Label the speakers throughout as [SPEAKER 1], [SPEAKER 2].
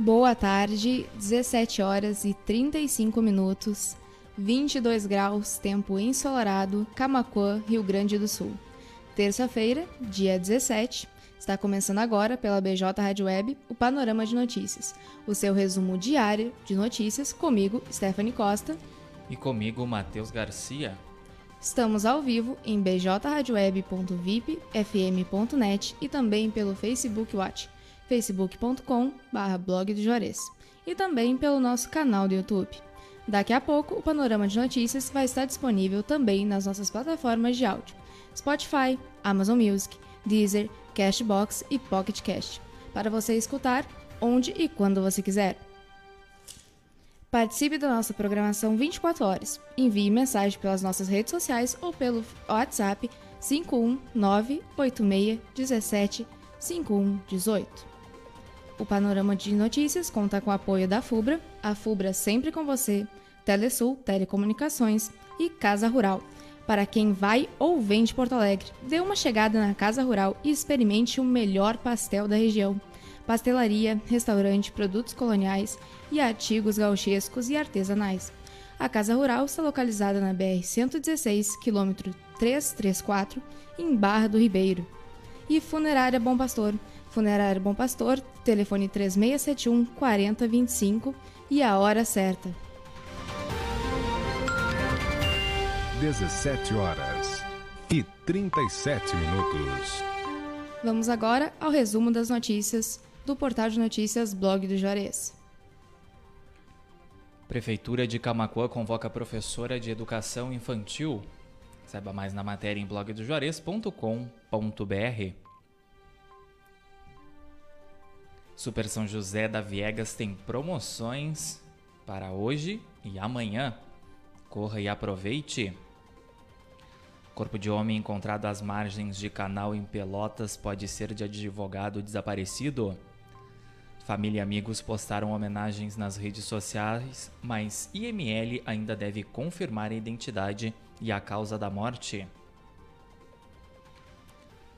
[SPEAKER 1] Boa tarde, 17 horas e 35 minutos, 22 graus, tempo ensolarado, Camacuã, Rio Grande do Sul. Terça-feira, dia 17, está começando agora pela BJ Rádio Web o Panorama de Notícias, o seu resumo diário de notícias comigo, Stephanie Costa.
[SPEAKER 2] E comigo, Matheus Garcia.
[SPEAKER 1] Estamos ao vivo em bjradioweb.vipfm.net e também pelo Facebook Watch facebook.com.br blog do Juarez e também pelo nosso canal do YouTube. Daqui a pouco, o Panorama de Notícias vai estar disponível também nas nossas plataformas de áudio: Spotify, Amazon Music, Deezer, Cashbox e Pocket Cast, para você escutar onde e quando você quiser. Participe da nossa programação 24 horas. Envie mensagem pelas nossas redes sociais ou pelo WhatsApp 519 86 17 5118. O Panorama de Notícias conta com o apoio da FUBRA, a FUBRA sempre com você, Telesul Telecomunicações e Casa Rural. Para quem vai ou vem de Porto Alegre, dê uma chegada na Casa Rural e experimente o melhor pastel da região. Pastelaria, restaurante, produtos coloniais e artigos gauchescos e artesanais. A Casa Rural está localizada na BR-116, quilômetro 334, em Barra do Ribeiro. E Funerária Bom Pastor, Funerário Bom Pastor, telefone 3671 4025 e a hora certa.
[SPEAKER 3] 17 horas e 37 minutos.
[SPEAKER 1] Vamos agora ao resumo das notícias do portal de notícias Blog do Juarez.
[SPEAKER 2] Prefeitura de Camacuã convoca professora de educação infantil. Saiba mais na matéria em blogdojuarez.com.br. Super São José da Viegas tem promoções para hoje e amanhã. Corra e aproveite. Corpo de homem encontrado às margens de canal em Pelotas pode ser de advogado desaparecido. Família e amigos postaram homenagens nas redes sociais, mas IML ainda deve confirmar a identidade e a causa da morte.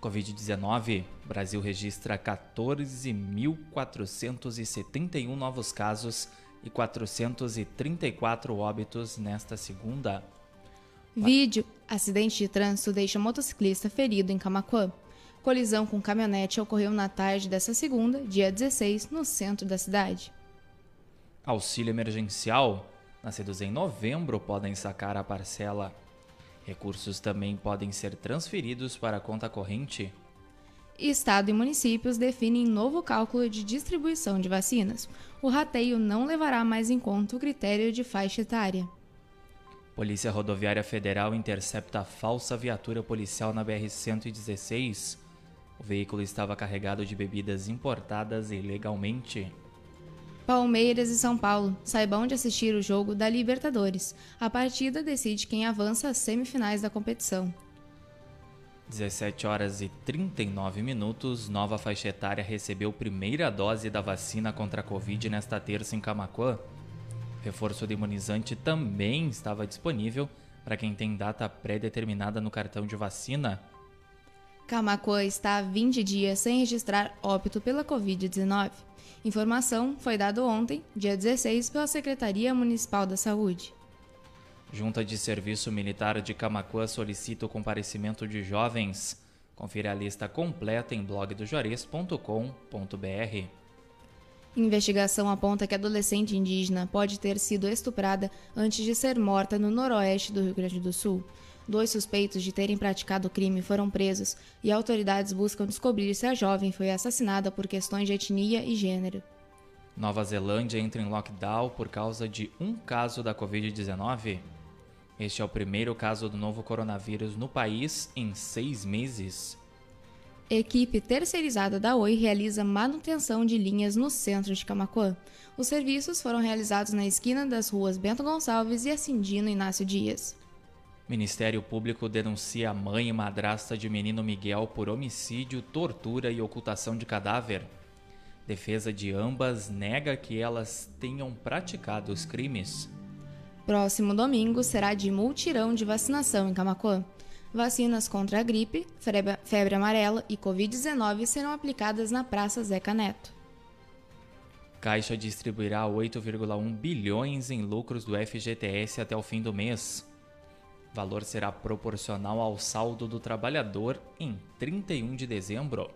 [SPEAKER 2] Covid-19, Brasil registra 14.471 novos casos e 434 óbitos nesta segunda.
[SPEAKER 1] Vídeo: acidente de trânsito deixa motociclista ferido em Camacuã. Colisão com caminhonete ocorreu na tarde desta segunda, dia 16, no centro da cidade.
[SPEAKER 2] Auxílio emergencial: nascidos em novembro podem sacar a parcela Recursos também podem ser transferidos para a conta corrente.
[SPEAKER 1] Estado e municípios definem novo cálculo de distribuição de vacinas. O rateio não levará mais em conta o critério de faixa etária.
[SPEAKER 2] Polícia Rodoviária Federal intercepta falsa viatura policial na BR-116. O veículo estava carregado de bebidas importadas ilegalmente.
[SPEAKER 1] Palmeiras e São Paulo. Saiba onde assistir o jogo da Libertadores. A partida decide quem avança às semifinais da competição.
[SPEAKER 2] 17 horas e 39 minutos, nova faixa etária recebeu primeira dose da vacina contra a Covid nesta terça em Camacuã. Reforço de imunizante também estava disponível para quem tem data pré-determinada no cartão de vacina.
[SPEAKER 1] Camacuã está há 20 dias sem registrar óbito pela Covid-19. Informação foi dada ontem, dia 16, pela Secretaria Municipal da Saúde.
[SPEAKER 2] Junta de Serviço Militar de Camacuã solicita o comparecimento de jovens. Confira a lista completa em blogdojuarez.com.br.
[SPEAKER 1] Investigação aponta que adolescente indígena pode ter sido estuprada antes de ser morta no noroeste do Rio Grande do Sul. Dois suspeitos de terem praticado o crime foram presos e autoridades buscam descobrir se a jovem foi assassinada por questões de etnia e gênero.
[SPEAKER 2] Nova Zelândia entra em lockdown por causa de um caso da Covid-19. Este é o primeiro caso do novo coronavírus no país em seis meses.
[SPEAKER 1] Equipe terceirizada da Oi realiza manutenção de linhas no centro de Camacuã. Os serviços foram realizados na esquina das ruas Bento Gonçalves e Acindino Inácio Dias.
[SPEAKER 2] Ministério Público denuncia a mãe e madrasta de menino Miguel por homicídio, tortura e ocultação de cadáver. Defesa de ambas nega que elas tenham praticado os crimes.
[SPEAKER 1] Próximo domingo será de multirão de vacinação em Camacuã. Vacinas contra a gripe, febre amarela e Covid-19 serão aplicadas na Praça Zeca Neto.
[SPEAKER 2] Caixa distribuirá 8,1 bilhões em lucros do FGTS até o fim do mês. Valor será proporcional ao saldo do trabalhador em 31 de dezembro.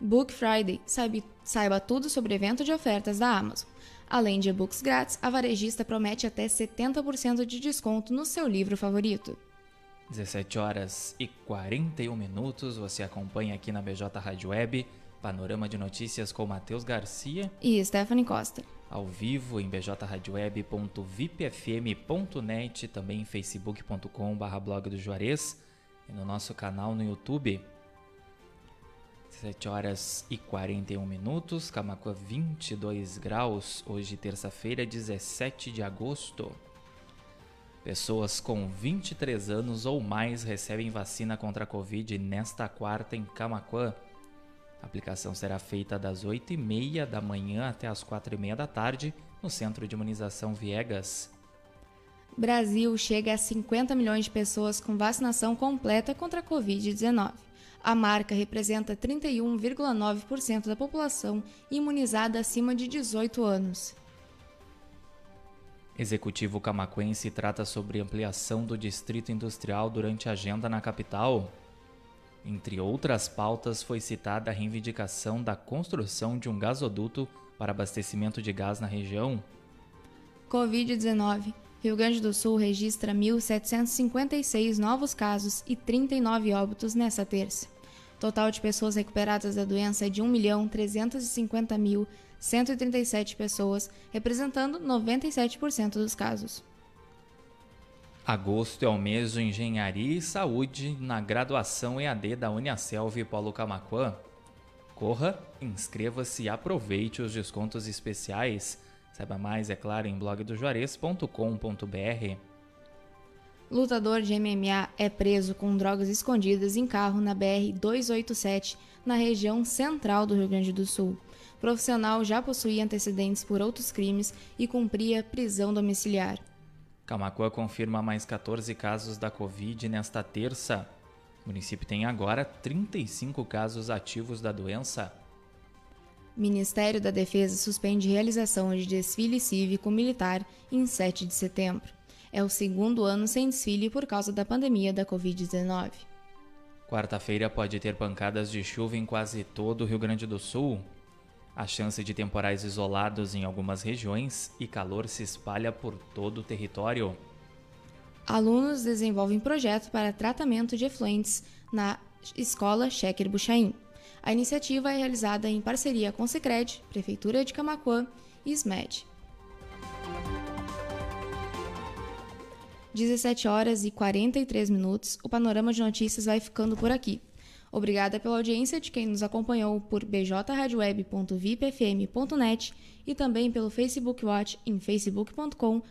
[SPEAKER 1] Book Friday. Saiba, saiba tudo sobre o evento de ofertas da Amazon. Além de e-books grátis, a varejista promete até 70% de desconto no seu livro favorito.
[SPEAKER 2] 17 horas e 41 minutos, você acompanha aqui na BJ Rádio Web, Panorama de Notícias com Matheus Garcia
[SPEAKER 1] e Stephanie Costa.
[SPEAKER 2] Ao vivo em bjradioweb.vipfm.net, também em facebook.com.br blog do Juarez e no nosso canal no YouTube. 17 horas e 41 minutos, Camacuã 22 graus, hoje terça-feira, 17 de agosto. Pessoas com 23 anos ou mais recebem vacina contra a Covid nesta quarta em Camacuã. A aplicação será feita das 8h30 da manhã até as 4h30 da tarde no Centro de Imunização Viegas.
[SPEAKER 1] Brasil chega a 50 milhões de pessoas com vacinação completa contra a Covid-19. A marca representa 31,9% da população imunizada acima de 18 anos.
[SPEAKER 2] Executivo camaquense trata sobre ampliação do distrito industrial durante a agenda na capital. Entre outras pautas, foi citada a reivindicação da construção de um gasoduto para abastecimento de gás na região.
[SPEAKER 1] Covid-19. Rio Grande do Sul registra 1.756 novos casos e 39 óbitos nessa terça. Total de pessoas recuperadas da doença é de 1.350.137 pessoas, representando 97% dos casos.
[SPEAKER 2] Agosto é o mês de Engenharia e Saúde na graduação EAD da Uniaselv Polo Camaquã. Corra, inscreva-se e aproveite os descontos especiais. Saiba mais, é claro, em blogdojuarez.com.br.
[SPEAKER 1] Lutador de MMA é preso com drogas escondidas em carro na BR-287, na região central do Rio Grande do Sul. Profissional já possuía antecedentes por outros crimes e cumpria prisão domiciliar.
[SPEAKER 2] Camacuã confirma mais 14 casos da Covid nesta terça. O município tem agora 35 casos ativos da doença.
[SPEAKER 1] Ministério da Defesa suspende realização de desfile cívico militar em 7 de setembro. É o segundo ano sem desfile por causa da pandemia da Covid-19.
[SPEAKER 2] Quarta-feira pode ter pancadas de chuva em quase todo o Rio Grande do Sul. A chance de temporais isolados em algumas regiões e calor se espalha por todo o território.
[SPEAKER 1] Alunos desenvolvem projeto para tratamento de efluentes na Escola Chequer Buchaim. A iniciativa é realizada em parceria com Sicredi, Prefeitura de Camacuã e SMED. 17 horas e 43 minutos. O panorama de notícias vai ficando por aqui. Obrigada pela audiência de quem nos acompanhou por bjradioweb.vipfm.net e também pelo Facebook Watch em facebook.com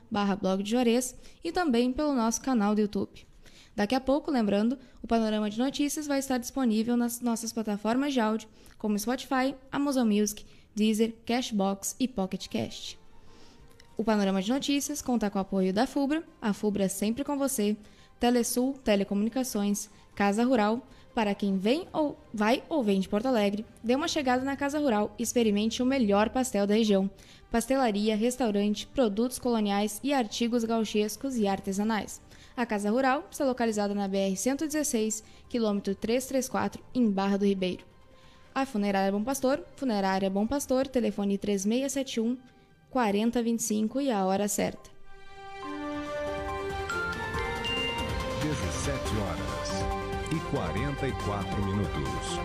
[SPEAKER 1] blog de Juarez e também pelo nosso canal do YouTube. Daqui a pouco, lembrando, o Panorama de Notícias vai estar disponível nas nossas plataformas de áudio, como Spotify, Amazon Music, Deezer, Cashbox e Pocket Cast. O Panorama de Notícias conta com o apoio da FUBRA, a FUBRA é sempre com você, Telesul Telecomunicações, Casa Rural, para quem vem ou vai ou vem de Porto Alegre, dê uma chegada na Casa Rural e experimente o melhor pastel da região. Pastelaria, restaurante, produtos coloniais e artigos gauchescos e artesanais. A Casa Rural está localizada na BR-116, quilômetro 334, em Barra do Ribeiro. A Funerária Bom Pastor, Funerária Bom Pastor, telefone 3671 4025 e a hora certa.
[SPEAKER 3] 17 horas 44 minutos.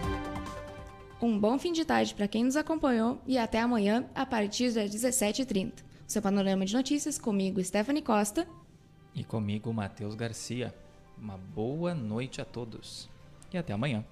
[SPEAKER 1] Um bom fim de tarde para quem nos acompanhou e até amanhã a partir das 17h30. O seu panorama de notícias comigo, Stephanie Costa.
[SPEAKER 2] E comigo, Matheus Garcia. Uma boa noite a todos e até amanhã.